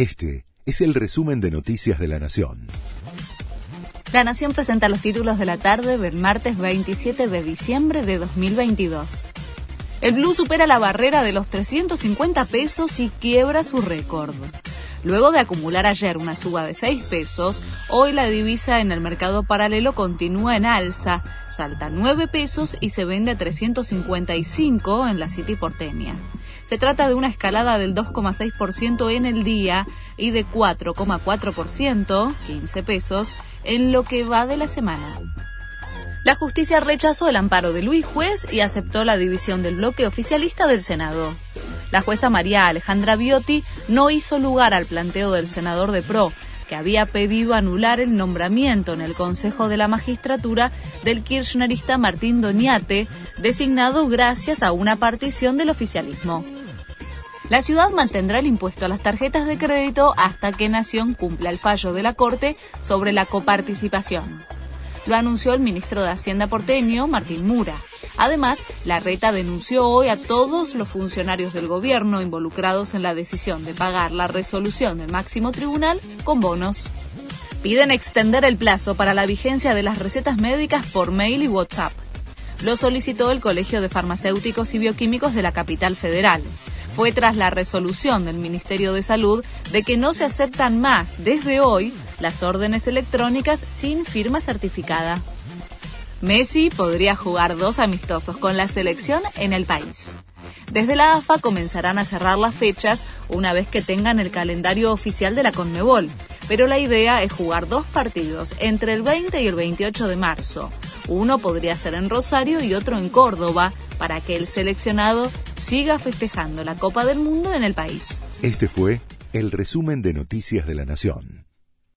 Este es el resumen de Noticias de la Nación. La Nación presenta los títulos de la tarde del martes 27 de diciembre de 2022. El blue supera la barrera de los 350 pesos y quiebra su récord. Luego de acumular ayer una suba de 6 pesos, hoy la divisa en el mercado paralelo continúa en alza, salta 9 pesos y se vende a 355 en la City porteña. Se trata de una escalada del 2,6% en el día y de 4,4%, 15 pesos, en lo que va de la semana. La justicia rechazó el amparo de Luis Juez y aceptó la división del bloque oficialista del Senado. La jueza María Alejandra Biotti no hizo lugar al planteo del senador de PRO, que había pedido anular el nombramiento en el Consejo de la Magistratura del kirchnerista Martín Doñate, designado gracias a una partición del oficialismo. La ciudad mantendrá el impuesto a las tarjetas de crédito hasta que Nación cumpla el fallo de la Corte sobre la coparticipación. Lo anunció el ministro de Hacienda porteño, Martín Mura. Además, la reta denunció hoy a todos los funcionarios del gobierno involucrados en la decisión de pagar la resolución del máximo tribunal con bonos. Piden extender el plazo para la vigencia de las recetas médicas por mail y WhatsApp. Lo solicitó el Colegio de Farmacéuticos y Bioquímicos de la capital federal. Fue tras la resolución del Ministerio de Salud de que no se aceptan más desde hoy las órdenes electrónicas sin firma certificada. Messi podría jugar dos amistosos con la selección en el país. Desde la AFA comenzarán a cerrar las fechas una vez que tengan el calendario oficial de la Conmebol, pero la idea es jugar dos partidos entre el 20 y el 28 de marzo. Uno podría ser en Rosario y otro en Córdoba, para que el seleccionado siga festejando la Copa del Mundo en el país. Este fue el resumen de Noticias de la Nación.